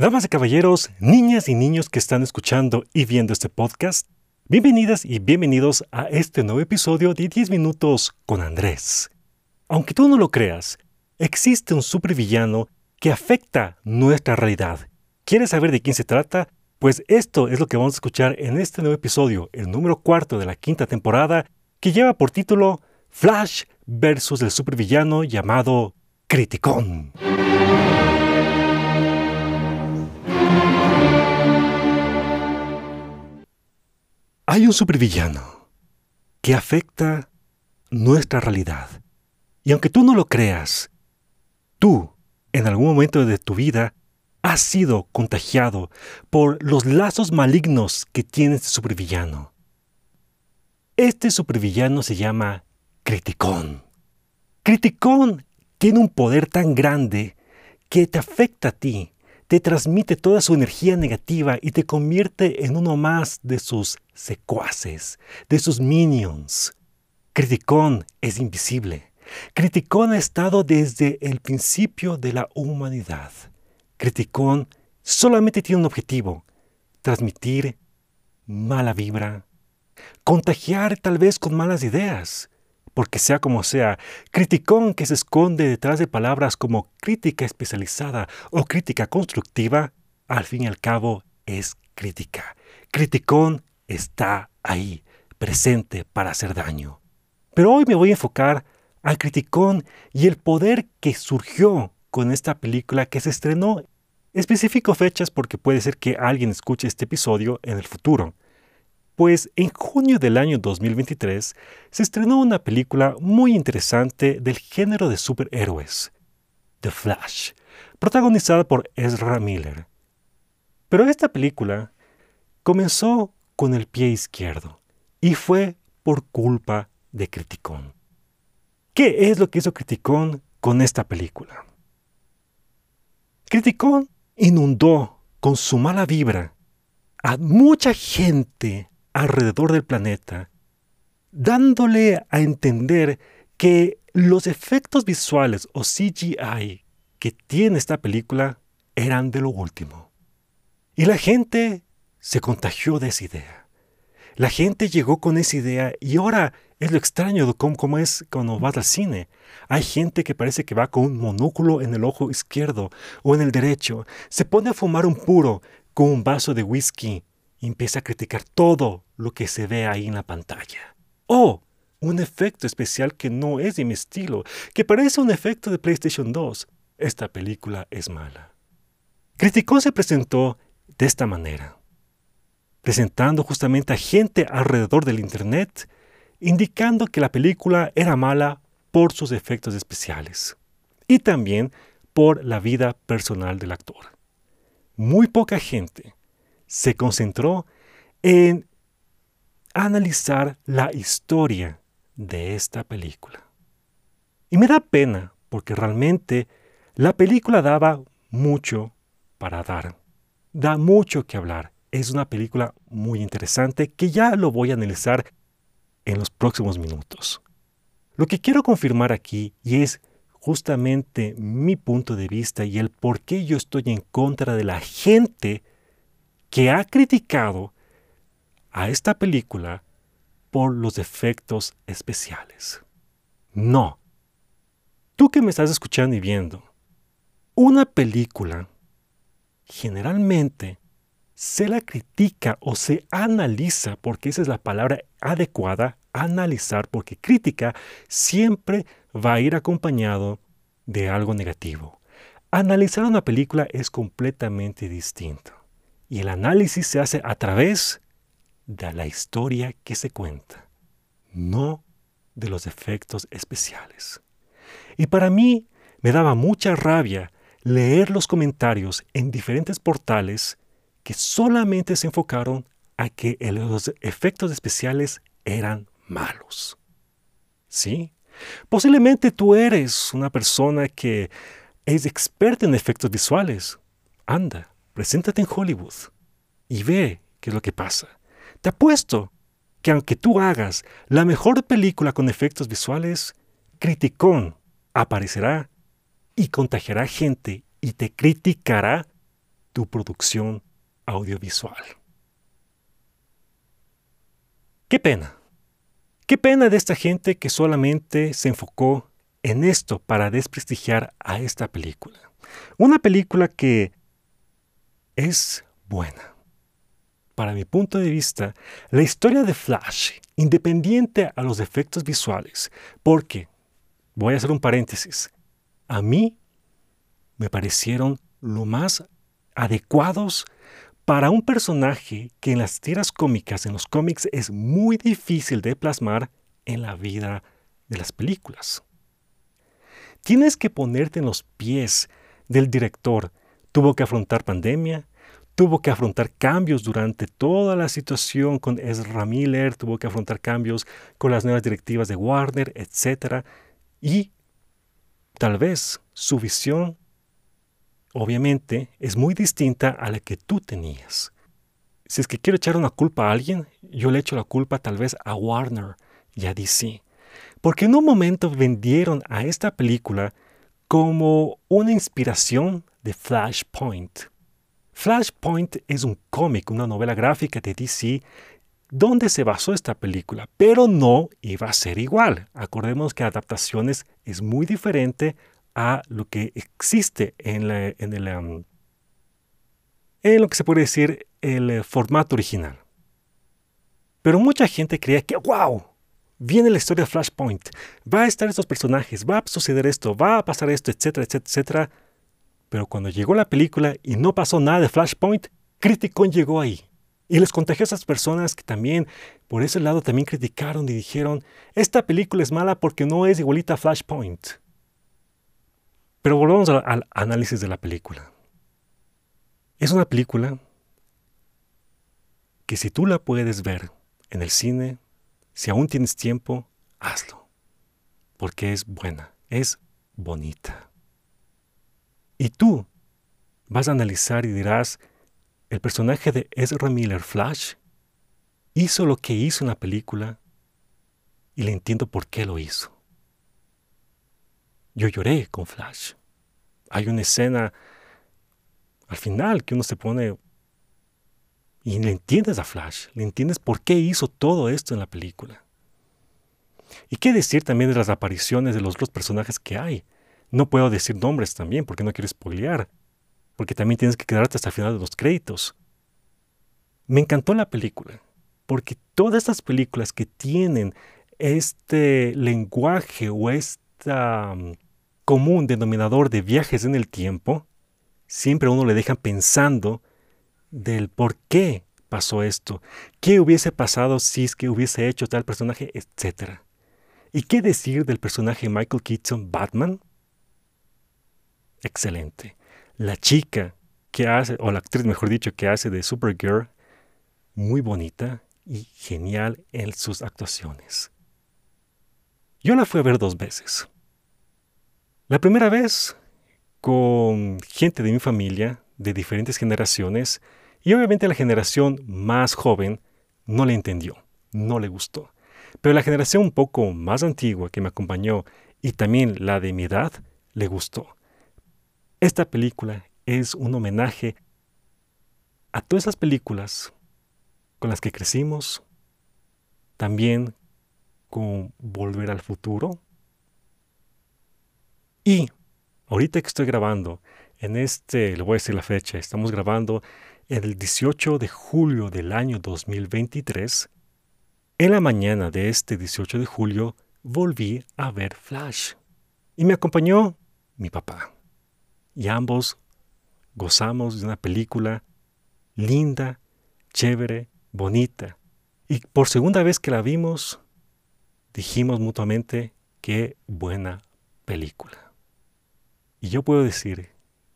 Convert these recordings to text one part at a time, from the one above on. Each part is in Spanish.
Damas y caballeros, niñas y niños que están escuchando y viendo este podcast, bienvenidas y bienvenidos a este nuevo episodio de 10 minutos con Andrés. Aunque tú no lo creas, existe un supervillano que afecta nuestra realidad. ¿Quieres saber de quién se trata? Pues esto es lo que vamos a escuchar en este nuevo episodio, el número cuarto de la quinta temporada, que lleva por título Flash versus el supervillano llamado Criticón. Hay un supervillano que afecta nuestra realidad. Y aunque tú no lo creas, tú, en algún momento de tu vida, has sido contagiado por los lazos malignos que tiene este supervillano. Este supervillano se llama Criticón. Criticón tiene un poder tan grande que te afecta a ti, te transmite toda su energía negativa y te convierte en uno más de sus secuaces, de sus minions. Criticón es invisible. Criticón ha estado desde el principio de la humanidad. Criticón solamente tiene un objetivo, transmitir mala vibra, contagiar tal vez con malas ideas, porque sea como sea, criticón que se esconde detrás de palabras como crítica especializada o crítica constructiva, al fin y al cabo es crítica. Criticón está ahí, presente para hacer daño. Pero hoy me voy a enfocar al criticón y el poder que surgió con esta película que se estrenó. Especifico fechas porque puede ser que alguien escuche este episodio en el futuro. Pues en junio del año 2023 se estrenó una película muy interesante del género de superhéroes, The Flash, protagonizada por Ezra Miller. Pero esta película comenzó con el pie izquierdo y fue por culpa de Criticón. ¿Qué es lo que hizo Criticón con esta película? Criticón inundó con su mala vibra a mucha gente alrededor del planeta, dándole a entender que los efectos visuales o CGI que tiene esta película eran de lo último. Y la gente se contagió de esa idea. La gente llegó con esa idea y ahora es lo extraño de cómo, es cuando vas al cine. Hay gente que parece que va con un monóculo en el ojo izquierdo o en el derecho, se pone a fumar un puro con un vaso de whisky empieza a criticar todo lo que se ve ahí en la pantalla. O un efecto especial que no es de mi estilo, que parece un efecto de PlayStation 2. Esta película es mala. Criticón se presentó de esta manera, presentando justamente a gente alrededor del Internet indicando que la película era mala por sus efectos especiales y también por la vida personal del actor. Muy poca gente se concentró en analizar la historia de esta película. Y me da pena porque realmente la película daba mucho para dar, da mucho que hablar. Es una película muy interesante que ya lo voy a analizar en los próximos minutos. Lo que quiero confirmar aquí, y es justamente mi punto de vista y el por qué yo estoy en contra de la gente que ha criticado a esta película por los efectos especiales. No. Tú que me estás escuchando y viendo, una película generalmente se la critica o se analiza, porque esa es la palabra adecuada, analizar, porque crítica siempre va a ir acompañado de algo negativo. Analizar una película es completamente distinto. Y el análisis se hace a través de la historia que se cuenta, no de los efectos especiales. Y para mí me daba mucha rabia leer los comentarios en diferentes portales que solamente se enfocaron a que los efectos especiales eran malos. ¿Sí? Posiblemente tú eres una persona que es experta en efectos visuales. Anda, preséntate en Hollywood y ve qué es lo que pasa. Te apuesto que aunque tú hagas la mejor película con efectos visuales, Criticón aparecerá y contagiará gente y te criticará tu producción audiovisual. Qué pena. Qué pena de esta gente que solamente se enfocó en esto para desprestigiar a esta película. Una película que es buena. Para mi punto de vista, la historia de Flash, independiente a los efectos visuales, porque, voy a hacer un paréntesis, a mí me parecieron lo más adecuados para un personaje que en las tiras cómicas, en los cómics, es muy difícil de plasmar en la vida de las películas. Tienes que ponerte en los pies del director. Tuvo que afrontar pandemia, tuvo que afrontar cambios durante toda la situación con Ezra Miller, tuvo que afrontar cambios con las nuevas directivas de Warner, etc. Y tal vez su visión obviamente es muy distinta a la que tú tenías. Si es que quiero echar una culpa a alguien, yo le echo la culpa tal vez a Warner y a DC. Porque en un momento vendieron a esta película como una inspiración de Flashpoint. Flashpoint es un cómic, una novela gráfica de DC donde se basó esta película, pero no iba a ser igual. Acordemos que adaptaciones es muy diferente a lo que existe en, en lo que se puede decir el eh, formato original. Pero mucha gente creía que, wow, viene la historia de Flashpoint, va a estar estos personajes, va a suceder esto, va a pasar esto, etcétera, etcétera, etcétera. Pero cuando llegó la película y no pasó nada de Flashpoint, Criticon llegó ahí. Y les contagió a esas personas que también, por ese lado, también criticaron y dijeron, esta película es mala porque no es igualita a Flashpoint. Pero volvamos al, análisis de la película. Es una película que si tú la puedes ver en el cine, si aún tienes tiempo, hazlo. Porque es buena, es bonita. Y tú vas a analizar y dirás, el personaje de Ezra Miller Flash hizo lo que hizo en la película y le entiendo por qué lo hizo. Yo lloré con Flash. Hay una escena al final que uno se pone y le entiendes a Flash, le entiendes por qué hizo todo esto en la película. Y qué decir también de las apariciones de los otros personajes que hay. No puedo decir nombres también porque no quiero spoilear, porque también tienes que quedarte hasta el final de los créditos. Me encantó la película, porque todas estas películas que tienen este lenguaje o esta mm, común denominador de viajes en el tiempo, siempre a uno le dejan pensando del por qué pasó esto, qué hubiese pasado si es que hubiese hecho tal personaje, etc. ¿Y qué decir del personaje Michael Keaton, Batman? Excelente. La chica que hace, o la actriz mejor dicho, que hace de Supergirl, muy bonita y genial en sus actuaciones. Yo la fui a ver dos veces. La primera vez con gente de mi familia, de diferentes generaciones, y obviamente la generación más joven no le entendió, no le gustó. Pero la generación un poco más antigua que me acompañó y también la de mi edad, le gustó. Esta película es un homenaje a todas esas películas con las que crecimos, también con Volver al Futuro, y ahorita que estoy grabando, en este, le voy a decir la fecha, estamos grabando el 18 de julio del año 2023. En la mañana de este 18 de julio volví a ver Flash. Y me acompañó mi papá. Y ambos gozamos de una película linda, chévere, bonita. Y por segunda vez que la vimos, dijimos mutuamente, qué buena película. Y yo puedo decir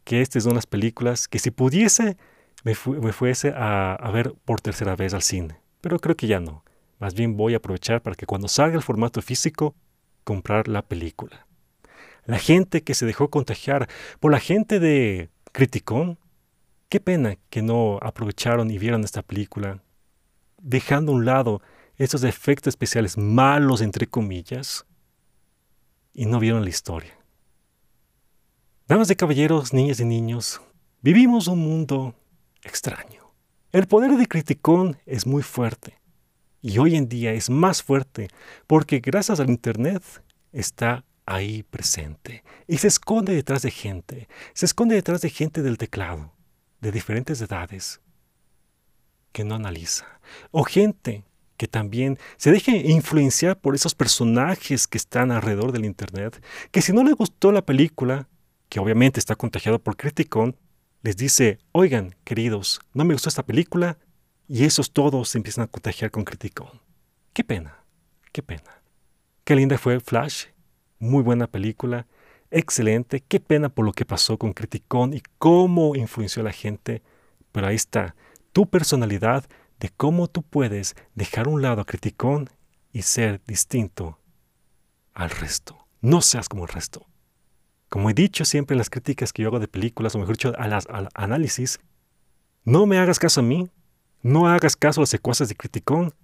que estas son las películas que si pudiese me, fuese a, ver por tercera vez al cine. Pero creo que ya no. Más bien voy a aprovechar para que cuando salga el formato físico, comprar la película. La gente que se dejó contagiar por la gente de Criticón, qué pena que no aprovecharon y vieron esta película, dejando a un lado esos efectos especiales malos, entre comillas, y no vieron la historia. Damas de caballeros, niñas y niños, Vivimos un mundo extraño. El poder de criticón es muy fuerte y hoy en día es más fuerte porque gracias al Internet está ahí presente y se esconde detrás de gente, se esconde detrás de gente del teclado, de diferentes edades, que no analiza, o gente que también se deje influenciar por esos personajes que están alrededor del Internet, que si no le gustó la película, que obviamente está contagiado por Criticón, les dice, oigan, queridos, no me gustó esta película, y esos todos se empiezan a contagiar con Criticón. Qué pena, qué pena. Qué linda fue Flash, muy buena película, excelente, qué pena por lo que pasó con Criticón y cómo influenció a la gente, pero ahí está, tu personalidad de cómo tú puedes dejar un lado a Criticón y ser distinto al resto. No seas como el resto. Como he dicho siempre en las críticas que yo hago de películas, o mejor dicho, las, al análisis, no me hagas caso a mí, no hagas caso a los secuaces de Criticón,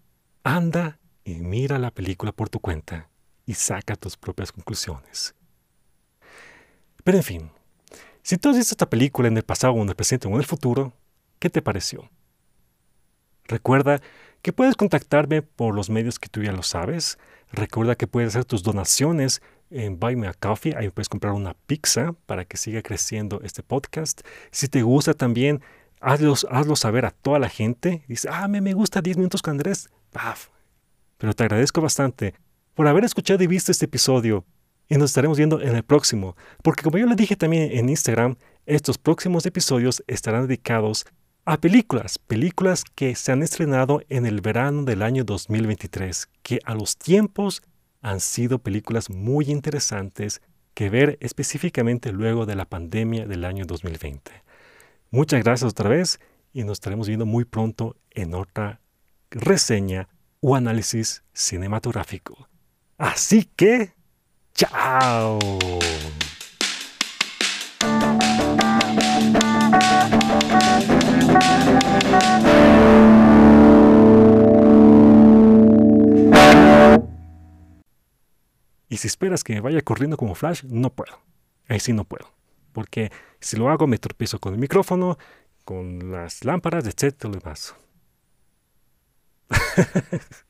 anda y mira la película por tu cuenta y saca tus propias conclusiones. Pero en fin, si tú has visto esta película en el pasado en el presente o en el futuro, ¿qué te pareció? Recuerda que puedes contactarme por los medios que tú ya lo sabes. Recuerda que puedes hacer tus donaciones en Buy Me a Coffee. Ahí puedes comprar una pizza para que siga creciendo este podcast. Si te gusta también, hazlo, hazlo saber a toda la gente. Dice, ah, me, me gusta 10 minutos con Andrés. Paf. Pero te agradezco bastante por haber escuchado y visto este episodio. Y nos estaremos viendo en el próximo. Porque como yo le dije también en Instagram, estos próximos episodios estarán dedicados a películas, películas que se han estrenado en el verano del año 2023, que a los tiempos han sido películas muy interesantes que ver específicamente luego de la pandemia del año 2020. Muchas gracias otra vez y nos estaremos viendo muy pronto en otra reseña o análisis cinematográfico. Así que, chao. Y si esperas que me vaya corriendo como Flash, no puedo. Ahí sí no puedo. Porque si lo hago me tropiezo con el micrófono, con las lámparas, etc. y demás.